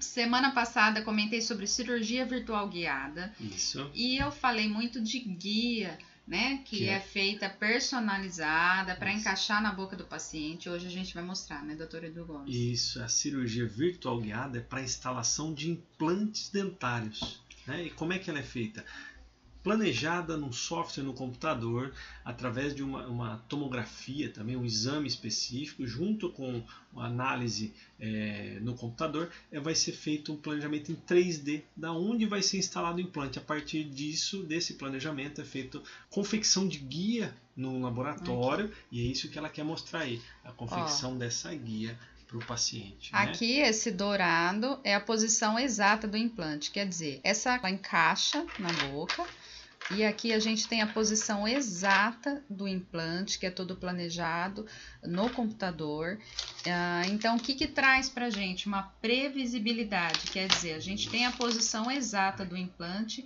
semana passada comentei sobre cirurgia virtual guiada. Isso. E eu falei muito de guia, né? Que, Que é- é feita personalizada para encaixar na boca do paciente. Hoje a gente vai mostrar, né, doutor Edu Gomes? Isso, a cirurgia virtual guiada é para instalação de implantes dentários. Né? E como é que ela é feita? Planejada num software no computador, através de uma, uma tomografia, também um exame específico, junto com uma análise eh, no computador, eh, vai ser feito um planejamento em 3D, da onde vai ser instalado o implante. A partir disso, desse planejamento, é feito confecção de guia no laboratório, e é isso que ela quer mostrar aí, a confecção dessa guia para o paciente. né? Aqui, esse dourado é a posição exata do implante, quer dizer, essa ela encaixa na boca. E aqui a gente tem a posição exata do implante, que é todo planejado no computador. Ah, então, o que, que traz para a gente? Uma previsibilidade, quer dizer, a gente tem a posição exata do implante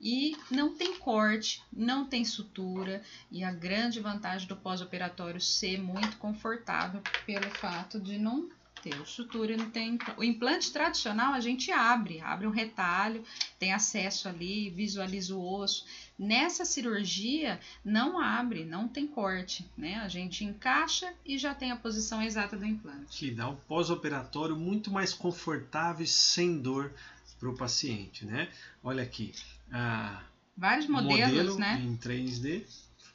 e não tem corte, não tem sutura. E a grande vantagem do pós-operatório ser muito confortável pelo fato de não ter sutura e não tem. O implante tradicional a gente abre, abre um retalho, tem acesso ali, visualiza o osso. Nessa cirurgia não abre, não tem corte, né? A gente encaixa e já tem a posição exata do implante. que dá um pós-operatório muito mais confortável e sem dor para o paciente, né? Olha aqui, ah, Vários modelos, modelo né? em 3D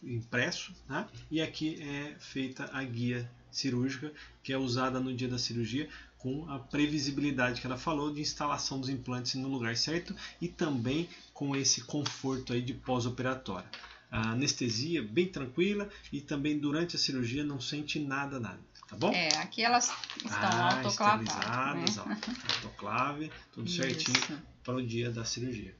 impresso, né? E aqui é feita a guia cirúrgica que é usada no dia da cirurgia com a previsibilidade que ela falou de instalação dos implantes no lugar certo e também com esse conforto aí de pós-operatório. A anestesia bem tranquila e também durante a cirurgia não sente nada, nada, tá bom? É, aqui elas estão Ah, autoclavadas, né? autoclave, tudo certinho Isso. para o dia da cirurgia.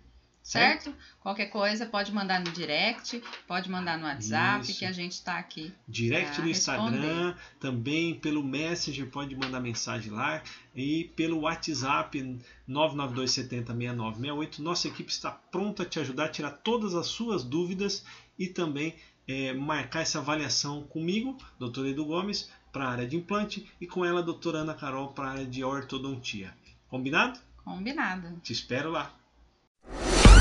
Certo? Qualquer coisa pode mandar no direct, pode mandar no WhatsApp, Isso. que a gente está aqui. Direct no Instagram, também pelo Messenger pode mandar mensagem lá e pelo WhatsApp 992706968. Nossa equipe está pronta a te ajudar a tirar todas as suas dúvidas e também eh, marcar essa avaliação comigo, Dr. Edu Gomes, para a área de implante e com ela, doutora Ana Carol, para a área de ortodontia. Combinado? Combinado. Te espero lá.